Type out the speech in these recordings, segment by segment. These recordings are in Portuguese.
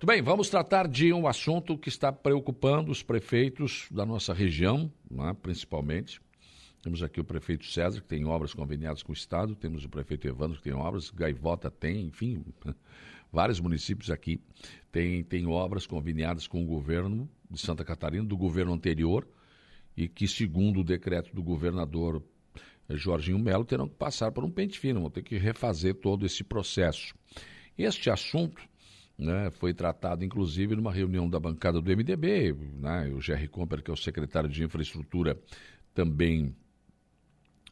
Muito bem, vamos tratar de um assunto que está preocupando os prefeitos da nossa região, né, principalmente. Temos aqui o prefeito César, que tem obras conveniadas com o Estado, temos o prefeito Evandro, que tem obras, Gaivota tem, enfim, vários municípios aqui têm, têm obras conveniadas com o governo de Santa Catarina, do governo anterior, e que, segundo o decreto do governador eh, Jorginho Melo, terão que passar por um pente fino, vão ter que refazer todo esse processo. Este assunto né, foi tratado, inclusive, numa reunião da bancada do MDB, né, o Jerry Comper, que é o secretário de Infraestrutura, também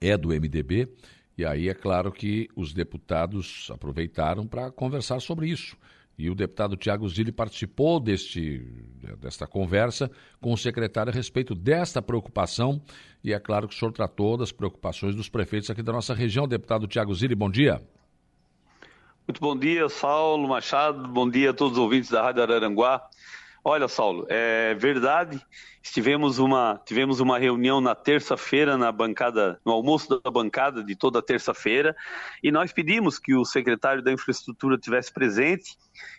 é do MDB, e aí é claro que os deputados aproveitaram para conversar sobre isso. E o deputado Tiago Zilli participou deste, desta conversa com o secretário a respeito desta preocupação. E é claro que o senhor tratou das preocupações dos prefeitos aqui da nossa região. Deputado Tiago Zilli, bom dia. Muito bom dia, Saulo Machado. Bom dia a todos os ouvintes da Rádio Araranguá. Olha, Saulo, é verdade. Tivemos uma, tivemos uma reunião na terça-feira na bancada, no almoço da bancada de toda terça-feira, e nós pedimos que o secretário da Infraestrutura tivesse presente,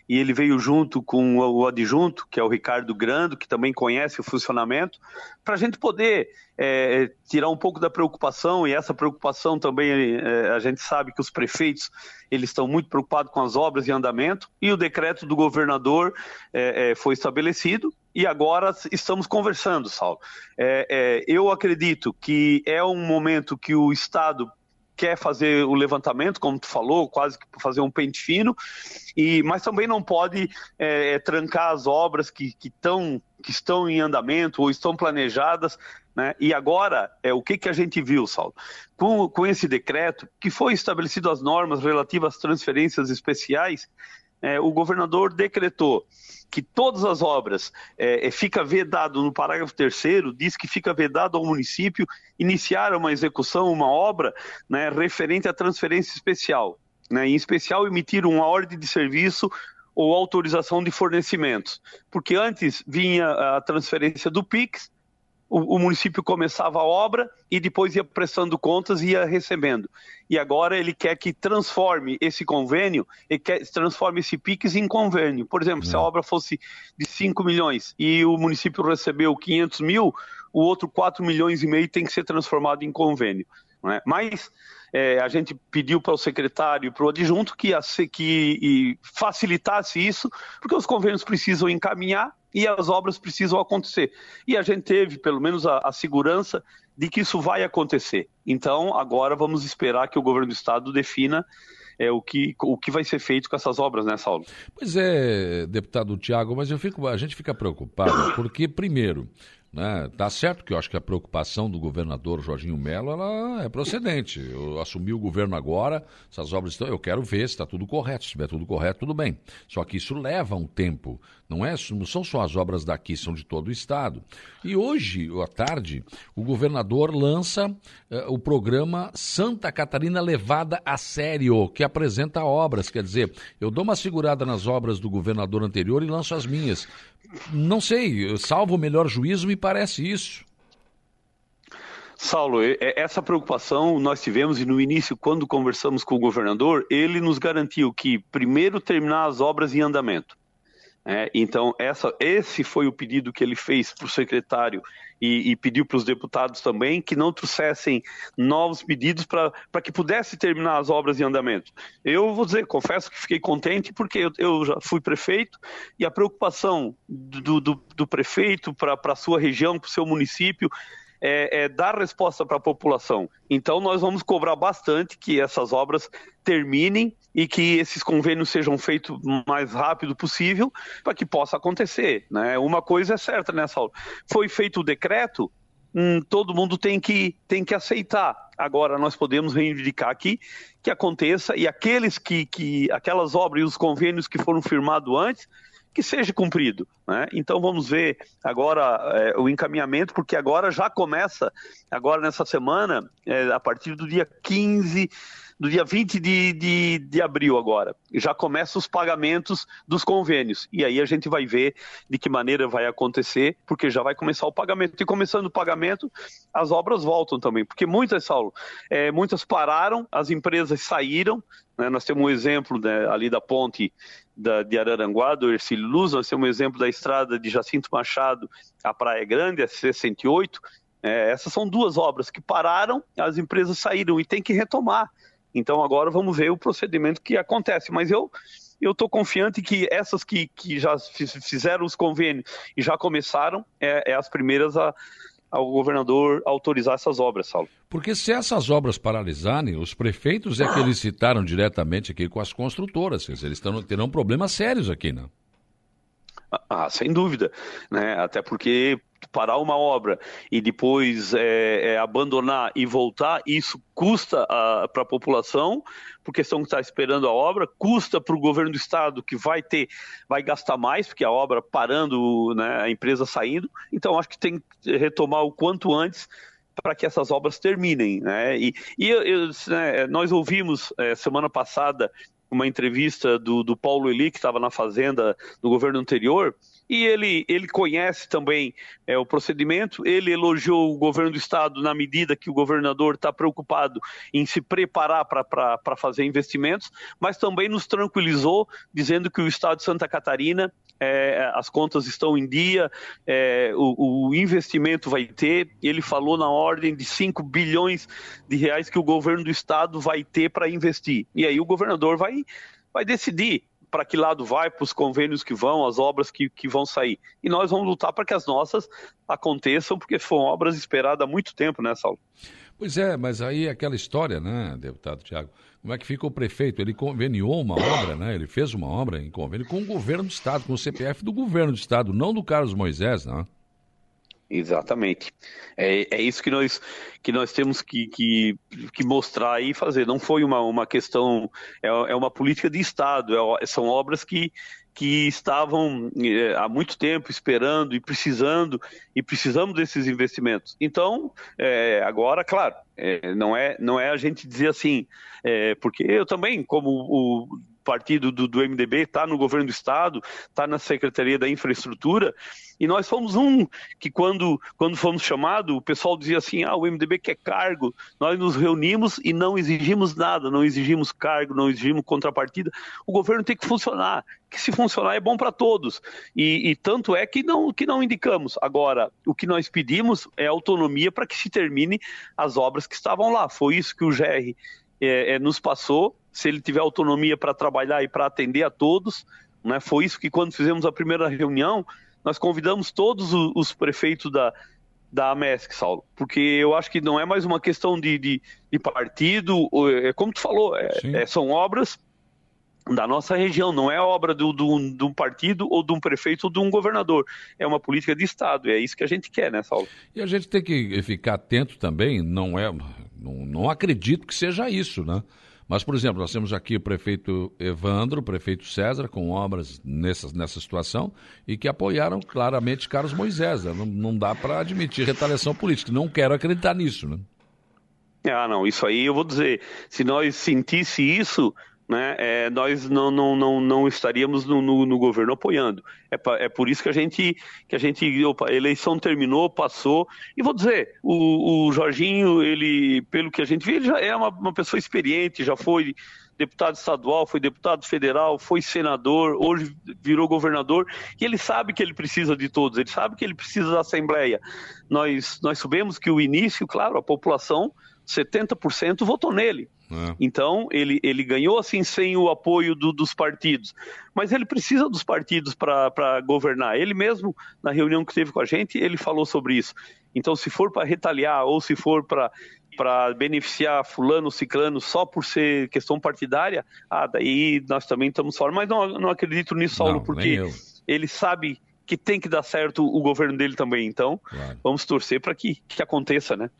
e ele veio junto com o adjunto, que é o Ricardo Grando, que também conhece o funcionamento, para a gente poder é, tirar um pouco da preocupação, e essa preocupação também é, a gente sabe que os prefeitos eles estão muito preocupados com as obras em andamento, e o decreto do governador é, é foi estabelecido, e agora estamos conversando, Saulo. É, é, eu acredito que é um momento que o Estado quer fazer o levantamento, como tu falou, quase que fazer um pente fino, e, mas também não pode é, é trancar as obras que, que, tão, que estão em andamento ou estão planejadas. Né? E agora, é, o que, que a gente viu, Saulo? Com, com esse decreto, que foi estabelecido as normas relativas às transferências especiais, é, o governador decretou que todas as obras é, é fica vedado no parágrafo terceiro diz que fica vedado ao município iniciar uma execução, uma obra né, referente à transferência especial, né, em especial emitir uma ordem de serviço ou autorização de fornecimentos, porque antes vinha a transferência do PIX o, o, município começava a obra e depois ia prestando contas e ia recebendo. E agora ele quer que transforme esse convênio, ele quer transforme esse PIX em convênio. Por exemplo, se a hum. obra fosse de 5 milhões e o município recebeu 500 mil, o outro 4 milhões e meio tem que ser transformado em convênio. É? Mas é, a gente pediu para o secretário e para o adjunto que, que facilitasse isso, porque os convênios precisam encaminhar e as obras precisam acontecer. E a gente teve, pelo menos, a, a, segurança de que isso vai acontecer. Então, agora vamos esperar que o governo do estado defina é, o, que, o que vai ser feito com essas obras, né, Saulo? Pois é, deputado Tiago, mas eu fico, a gente fica preocupado porque, primeiro, né? Tá certo que eu acho que a preocupação do governador Jorginho Melo ela é procedente. Eu assumi o governo agora, essas obras estão. Eu quero ver se está tudo correto. Se estiver tudo correto, tudo bem. Só que isso leva um tempo. Não, é, não são só as obras daqui, são de todo o estado. E hoje, à tarde, o governador lança uh, o programa Santa Catarina Levada a Sério, que apresenta obras. Quer dizer, eu dou uma segurada nas obras do governador anterior e lanço as minhas. Não sei, salvo o melhor juízo, me parece isso. Saulo, essa preocupação nós tivemos e no início, quando conversamos com o governador, ele nos garantiu que primeiro terminar as obras em andamento. É, então, essa, esse foi o pedido que ele fez para o secretário e, e pediu para os deputados também que não trouxessem novos pedidos para que pudesse terminar as obras em andamento. Eu vou dizer, confesso que fiquei contente porque eu, eu já fui prefeito e a preocupação do, do, do prefeito para a sua região, para o seu município, é, é dar resposta para a população. Então, nós vamos cobrar bastante que essas obras terminem e que esses convênios sejam feitos o mais rápido possível para que possa acontecer. Né? Uma coisa é certa, né, Saulo? Foi feito o decreto, hum, todo mundo tem que, tem que aceitar. Agora, nós podemos reivindicar aqui que aconteça e aqueles que, que aquelas obras e os convênios que foram firmados antes que seja cumprido. Né? Então vamos ver agora é, o encaminhamento, porque agora já começa, agora nessa semana, é, a partir do dia 15 do dia 20 de, de, de abril agora. Já começam os pagamentos dos convênios. E aí a gente vai ver de que maneira vai acontecer, porque já vai começar o pagamento. E começando o pagamento, as obras voltam também. Porque muitas, Saulo, é, muitas pararam, as empresas saíram, Né? Nós temos um exemplo né, ali da ponte da, de Araranguá, do Ercílio Luz, nós temos um exemplo da estrada de Jacinto Machado à Praia Grande, a C-108. É, essas são duas obras que pararam, as empresas saíram e tem que retomar. Então agora vamos ver o procedimento que acontece. Mas eu eu estou confiante que essas que, que já fizeram os convênios e já começaram, é, é as primeiras a, ao governador autorizar essas obras, Saulo. Porque se essas obras paralisarem, os prefeitos é que eles citaram diretamente aqui com as construtoras, quer dizer, eles terão problemas sérios aqui, né? Ah, sem dúvida, né? Até porque parar uma obra e depois é, é, abandonar e voltar, isso custa para a população, porque estão está esperando a obra, custa para o governo do estado que vai ter, vai gastar mais, porque a obra parando, né, a empresa saindo. Então acho que tem que retomar o quanto antes para que essas obras terminem, né? E, e eu, né, nós ouvimos é, semana passada uma entrevista do, do Paulo Eli, que estava na Fazenda no governo anterior, e ele, ele conhece também é, o procedimento. Ele elogiou o governo do estado na medida que o governador está preocupado em se preparar para fazer investimentos, mas também nos tranquilizou, dizendo que o estado de Santa Catarina é, as contas estão em dia, é, o, o, investimento vai ter. Ele falou na ordem de 5 bilhões de reais que o governo do estado vai ter para investir. E aí o governador vai, vai decidir para que lado vai, para os convênios que vão, as obras que, que vão sair. E nós vamos lutar para que as nossas aconteçam, porque foram obras esperadas há muito tempo, né, Saulo? Pois é, mas aí aquela história, né, deputado Tiago? Como é que fica o prefeito? Ele conveniou uma obra, né? Ele fez uma obra em convênio com o governo do Estado, com o CPF do governo do Estado, não do Carlos Moisés, né? Exatamente. É, é isso que nós, que nós temos que, que, que mostrar e fazer. Não foi uma, uma questão, é, é uma política de Estado, é, são obras que, que estavam é, há muito tempo esperando e precisando, e precisamos desses investimentos. Então, é, agora, claro, é, não, é, não é a gente dizer assim, é, porque eu também, como o partido do, do MDB está no governo do estado, está na Secretaria da Infraestrutura, e nós fomos um que quando, quando fomos chamados, o pessoal dizia assim, ah, o MDB quer cargo, nós nos reunimos e não exigimos nada, não exigimos cargo, não exigimos contrapartida, o governo tem que funcionar, que se funcionar é bom para todos, e, e, tanto é que não, que não indicamos. Agora, o que nós pedimos é autonomia para que se termine as obras que estavam lá, foi isso que o GR é, é, nos passou, se ele tiver autonomia para trabalhar e para atender a todos. Né? Foi isso que, quando fizemos a primeira reunião, nós convidamos todos os, os prefeitos da, da AMESC, Saulo, porque eu acho que não é mais uma questão de, de, de partido, é como tu falou, é, é, são obras da nossa região, não é obra do, do, de um partido ou de um prefeito ou de um governador, é uma política de Estado, e é isso que a gente quer, né, Saulo? E a gente tem que ficar atento também, não é, não, não acredito que seja isso, né? Mas, por exemplo, nós temos aqui o prefeito Evandro, o prefeito César, com obras nessa, nessa situação e que apoiaram claramente Carlos Moisés. Né? Não, não dá para admitir retaliação política. Não quero acreditar nisso. Né? Ah, não, isso aí eu vou dizer. Se nós sentisse isso, né, é, nós não, não, não, não estaríamos no, no, no governo apoiando. É, é, por isso que a gente, que a gente, opa, eleição terminou, passou, e vou dizer, o, o Jorginho, ele, pelo que a gente vê, ele já é uma, uma pessoa experiente, já foi deputado estadual, foi deputado federal, foi senador, hoje virou governador, e ele sabe que ele precisa de todos, ele sabe que ele precisa da Assembleia. Nós, nós sabemos que o início, claro, a população, 70% votou nele. É. Então, ele, ele ganhou assim sem o apoio do, dos partidos. Mas ele precisa dos partidos para governar. Ele mesmo, na reunião que teve com a gente, ele falou sobre isso. Então, se for para retaliar ou se for para para beneficiar fulano, ciclano só por ser questão partidária, ah, daí nós também estamos fora. Mas não, não acredito nisso, Saulo, não, porque ele sabe que tem que dar certo o governo dele também. Então, claro. vamos torcer para que, que aconteça, né?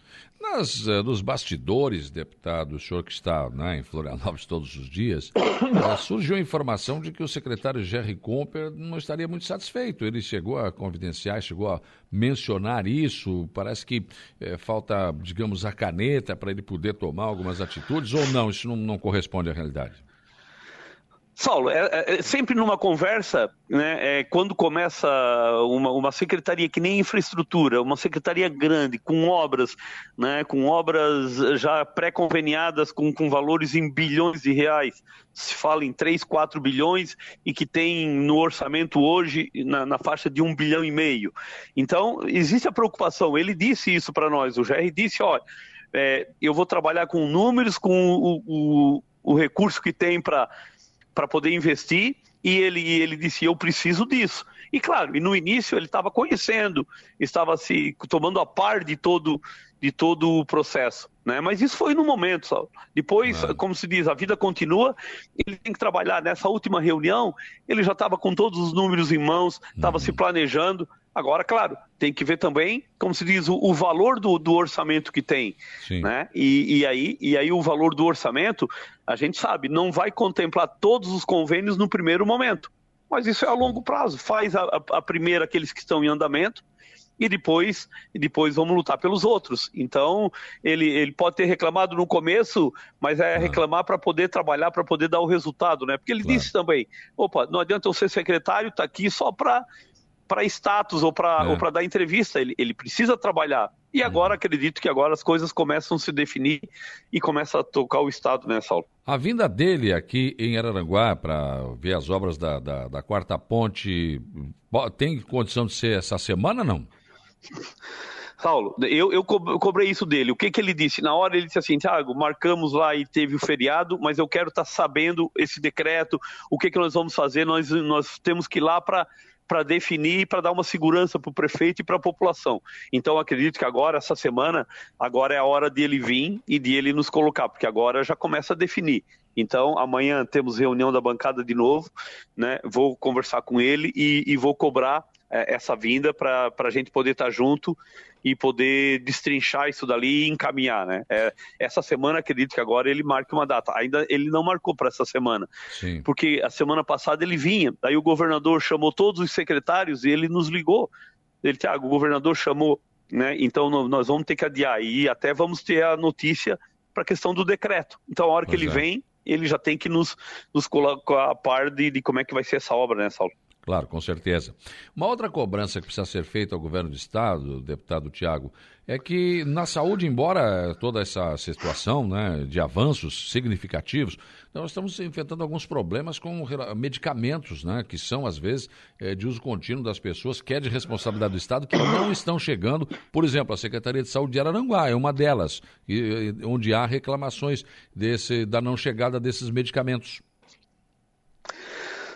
Nas, uh, nos bastidores, deputado, o senhor que está né, em Florianópolis todos os dias, uh, surgiu a informação de que o secretário Jerry Comper não estaria muito satisfeito. Ele chegou a confidenciar, chegou a mencionar isso. Parece que uh, falta, digamos, a caneta para ele poder tomar algumas atitudes, ou não? Isso não, não corresponde à realidade? Saulo, é, é, é, sempre numa conversa, né, é, quando começa uma, uma, secretaria que nem infraestrutura, uma secretaria grande, com obras, né, com obras já pré-conveniadas com, com valores em bilhões de reais, se fala em 3, 4 bilhões e que tem no orçamento hoje na, na faixa de um bilhão e meio. Então, existe a preocupação, ele disse isso para nós, o GR disse, olha, é, eu vou trabalhar com números, com o, o, o recurso que tem para para poder investir e ele, ele disse: Eu preciso disso. E claro, e no início ele estava conhecendo, estava se tomando a par de todo, de todo o processo. Né? Mas isso foi no momento, só. Depois, é. como se diz, a vida continua, ele tem que trabalhar. Nessa última reunião, ele já estava com todos os números em mãos, estava uhum. se planejando. Agora, claro, tem que ver também, como se diz, o, o valor do, do, orçamento que tem. Né? E, e, aí, e aí o valor do orçamento, a gente sabe, não vai contemplar todos os convênios no primeiro momento. Mas isso é a longo prazo. Faz a, a, a primeira aqueles que estão em andamento, e depois, e depois vamos lutar pelos outros. Então, ele, ele pode ter reclamado no começo, mas é reclamar para poder trabalhar, para poder dar o resultado, né? Porque ele claro. disse também: opa, não adianta eu ser secretário, está aqui só para para status ou para é. dar entrevista, ele, ele precisa trabalhar. E uhum. agora acredito que agora as coisas começam a se definir e começa a tocar o Estado, né, Saulo? A vinda dele aqui em Araranguá para ver as obras da, da, da, quarta ponte tem condição de ser essa semana não? Saulo, eu, eu cobrei isso dele. O que, que ele disse? Na hora ele disse assim, Thiago, marcamos lá e teve o feriado, mas eu quero estar tá sabendo esse decreto, o que, que nós vamos fazer, nós, nós temos que ir lá para para definir e para dar uma segurança para o prefeito e para a população. Então acredito que agora, essa semana, agora é a hora de ele vir e de ele nos colocar, porque agora já começa a definir. Então, amanhã temos reunião da bancada de novo, né? Vou conversar com ele e, e vou cobrar essa vinda para a gente poder estar tá junto e poder destrinchar isso dali e encaminhar, né? É, essa semana, acredito que agora ele marque uma data. Ainda ele não marcou para essa semana, Sim. porque a semana passada ele vinha. Aí o governador chamou todos os secretários e ele nos ligou. Ele, Tiago, o governador chamou, né? Então nós vamos ter que adiar e até vamos ter a notícia para a questão do decreto. Então a hora pois que ele é. vem, ele já tem que nos, nos colocar a par de, de como é que vai ser essa obra, né, Saulo? Claro, com certeza. Uma outra cobrança que precisa ser feita ao governo do Estado, deputado Tiago, é que na saúde, embora toda essa situação né, de avanços significativos, nós estamos enfrentando alguns problemas com medicamentos, né, que são, às vezes, é, de uso contínuo das pessoas, que é de responsabilidade do Estado, que não estão chegando. Por exemplo, a Secretaria de Saúde de Araranguá é uma delas, onde há reclamações desse, da não chegada desses medicamentos.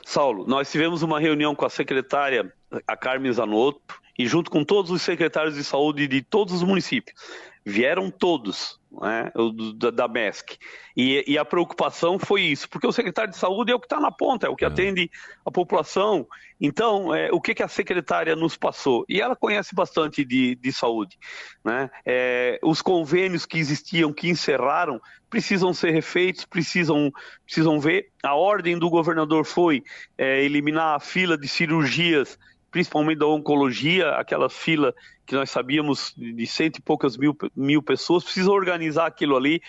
Saulo, nós tivemos uma reunião com a secretária, a Carmen Zanotto, e junto com todos os secretários de saúde de todos os municípios. Vieram todos, né, da, da MESC. E, e, a preocupação foi isso, porque o secretário de saúde é o que está na ponta, é o que é. atende a população. Então, é, o que, que a secretária nos passou? E ela conhece bastante de, de saúde. Né? É, os convênios que existiam, que encerraram, precisam ser refeitos, precisam, precisam ver. A ordem do governador foi é, eliminar a fila de cirurgias, principalmente da oncologia, aquela fila que nós sabíamos de cento e poucas mil, mil pessoas, precisa organizar aquilo ali.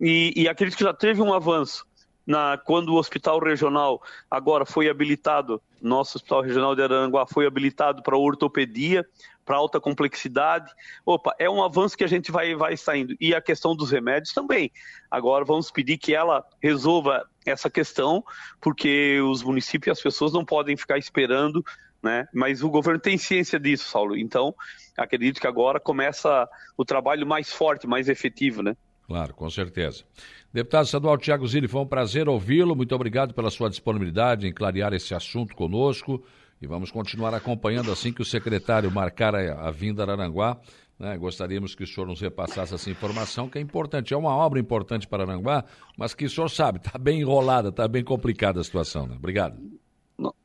E, e acredito que já teve um avanço. Na, quando o hospital regional agora foi habilitado, nosso hospital regional de Aranguá foi habilitado para ortopedia, para alta complexidade. Opa, é um avanço que a gente vai, vai saindo. E a questão dos remédios também. Agora vamos pedir que ela resolva essa questão, porque os municípios e as pessoas não podem ficar esperando, né? Mas o governo tem ciência disso, Saulo. Então, acredito que agora começa o trabalho mais forte, mais efetivo, né? Claro, com certeza. Deputado estadual Tiago Zilli, foi um prazer ouvi-lo. Muito obrigado pela sua disponibilidade em clarear esse assunto conosco. E vamos continuar acompanhando assim que o secretário marcar a, a vinda a Aranguá. Né? Gostaríamos que o senhor nos repassasse essa informação, que é importante. É uma obra importante para Aranguá, mas que o senhor sabe, está bem enrolada, está bem complicada a situação. Né? Obrigado.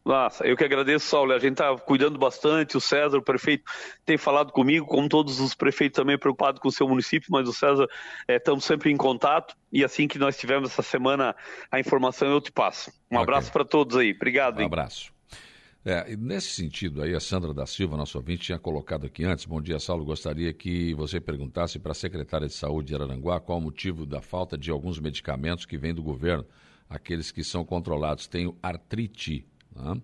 Nossa, eu que agradeço, Saulo. A gente está cuidando bastante. O César, o prefeito, tem falado comigo, como todos os prefeitos também preocupados com o seu município, mas o César, estamos é, sempre em contato. E assim que nós tivermos essa semana a informação, eu te passo. Um okay. abraço para todos aí. Obrigado. Um hein? abraço. É, nesse sentido aí, a Sandra da Silva, nosso ouvinte, tinha colocado aqui antes. Bom dia, Saulo. Gostaria que você perguntasse para a secretária de Saúde de Araranguá qual o motivo da falta de alguns medicamentos que vêm do governo aqueles que são controlados. Tenho artrite, né?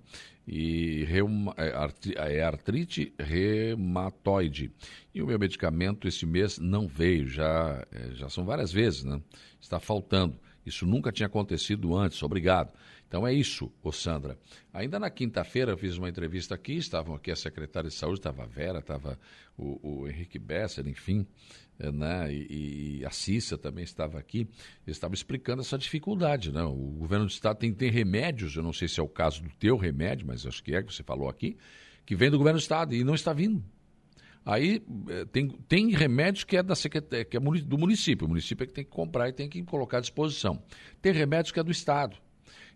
e reuma, é, é artrite reumatoide. E o meu medicamento esse mês não veio, já, é, já são várias vezes, né? Está faltando. Isso nunca tinha acontecido antes, obrigado. Então é isso, ô Sandra. Ainda na quinta-feira eu fiz uma entrevista aqui, estavam aqui a secretária de saúde, estava a Vera, estava o, o Henrique Besser, enfim, né? E, e, a Cissa também estava aqui, eles estavam explicando essa dificuldade, né? O governo do estado tem, tem remédios, eu não sei se é o caso do teu remédio, mas acho que é que você falou aqui, que vem do governo do estado e não está vindo. Aí eh, tem, tem remédios que é, da que é do município. O município é que tem que comprar e tem que colocar à disposição. Tem remédios que é do Estado.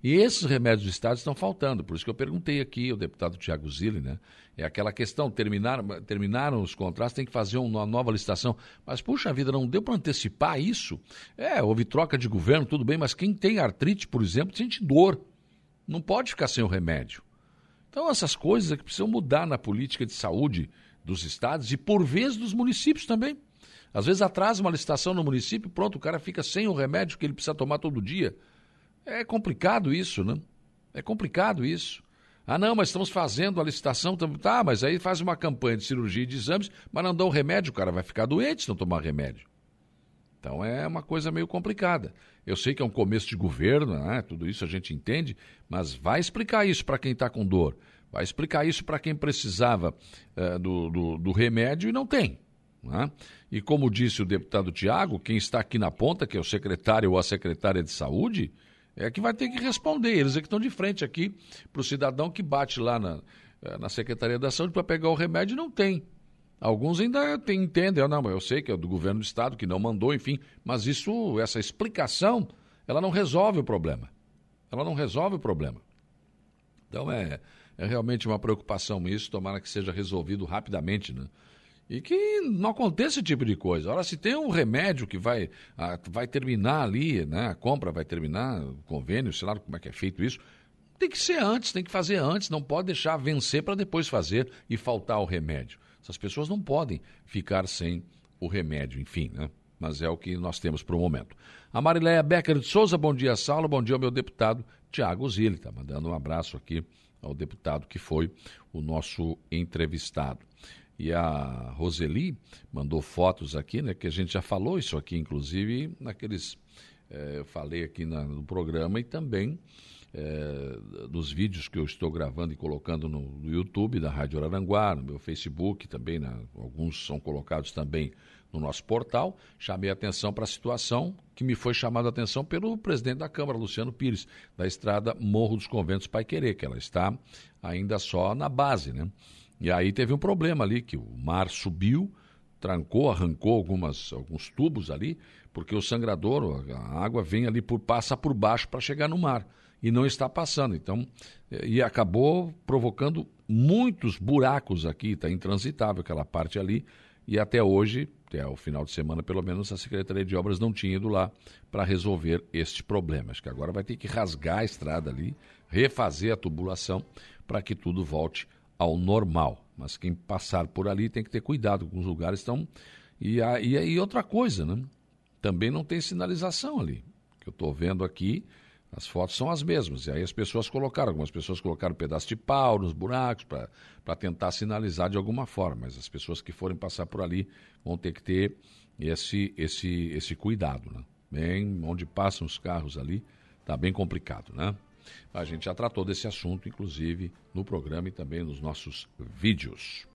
E esses remédios do Estado estão faltando. Por isso que eu perguntei aqui ao deputado Tiago Zilli, né? É aquela questão, terminaram, terminaram os contratos, tem que fazer uma nova licitação. Mas, puxa vida, não deu para antecipar isso? É, houve troca de governo, tudo bem, mas quem tem artrite, por exemplo, sente dor. Não pode ficar sem o remédio. Então, essas coisas é que precisam mudar na política de saúde dos estados e, por vezes, dos municípios também. Às vezes atrasa uma licitação no município, pronto, o cara fica sem o remédio que ele precisa tomar todo dia. É complicado isso, né? É complicado isso. Ah, não, mas estamos fazendo a licitação. Tá, mas aí faz uma campanha de cirurgia e de exames, mas não dá o remédio, o cara vai ficar doente se não tomar remédio. Então é uma coisa meio complicada. Eu sei que é um começo de governo, né? tudo isso a gente entende, mas vai explicar isso para quem está com dor. Vai explicar isso para quem precisava uh, do, do, do, remédio e não tem. Né? E como disse o deputado Tiago, quem está aqui na ponta, que é o secretário ou a secretária de saúde, é que vai ter que responder. Eles é que estão de frente aqui para o cidadão que bate lá na, eh, na Secretaria da Saúde para pegar o remédio e não tem. Alguns ainda tem, entendem, não, eu sei que é do governo do estado que não mandou, enfim, mas isso, essa explicação, ela não resolve o problema. Ela não resolve o problema. Então é, é realmente uma preocupação isso, tomara que seja resolvido rapidamente, né? E que não aconteça esse tipo de coisa. Ora, se tem um remédio que vai, ah, vai terminar ali, né? A compra vai terminar, o convênio, sei lá como é que é feito isso. Tem que ser antes, tem que fazer antes, não pode deixar vencer para depois fazer e faltar o remédio. Essas pessoas não podem ficar sem o remédio, enfim, né? Mas é o que nós temos para o momento. A Marileia Becker de Souza, bom dia, Saulo, bom dia ao meu deputado Tiago Zilli, está mandando um abraço aqui ao deputado que foi o nosso entrevistado. E a Roseli mandou fotos aqui, né? Que a gente já falou isso aqui, inclusive, naqueles. É, eu falei aqui na, no programa e também é, vídeos que eu estou gravando e colocando no, no, YouTube da Rádio Araranguá, no meu Facebook também, alguns são colocados também no nosso portal. Chamei atenção para a situação que me foi chamada a atenção pelo presidente da Câmara, Luciano Pires, da estrada Morro dos Conventos Pai Querer, que ela está ainda só na base, né? E aí teve um problema ali, que o mar subiu, trancou, arrancou algumas, alguns tubos ali, porque o sangrador, a água vem ali, por, passa por baixo para chegar no mar. E não está passando. Então, e acabou provocando muitos buracos aqui, está intransitável aquela parte ali. E até hoje, até o final de semana, pelo menos, a Secretaria de Obras não tinha ido lá para resolver este problema. Acho que agora vai ter que rasgar a estrada ali, refazer a tubulação para que tudo volte ao normal. Mas quem passar por ali tem que ter cuidado com os lugares estão. E, e, e outra coisa, né? Também não tem sinalização ali. Que eu estou vendo aqui, as fotos são as mesmas. E aí as pessoas colocaram, algumas pessoas colocaram um pedaço de pau nos buracos para tentar sinalizar de alguma forma. Mas as pessoas que forem passar por ali vão ter que ter esse, esse, esse cuidado, né? Bem, onde passam os carros ali, está bem complicado, né? A gente já tratou desse assunto, inclusive, no programa e também nos nossos vídeos.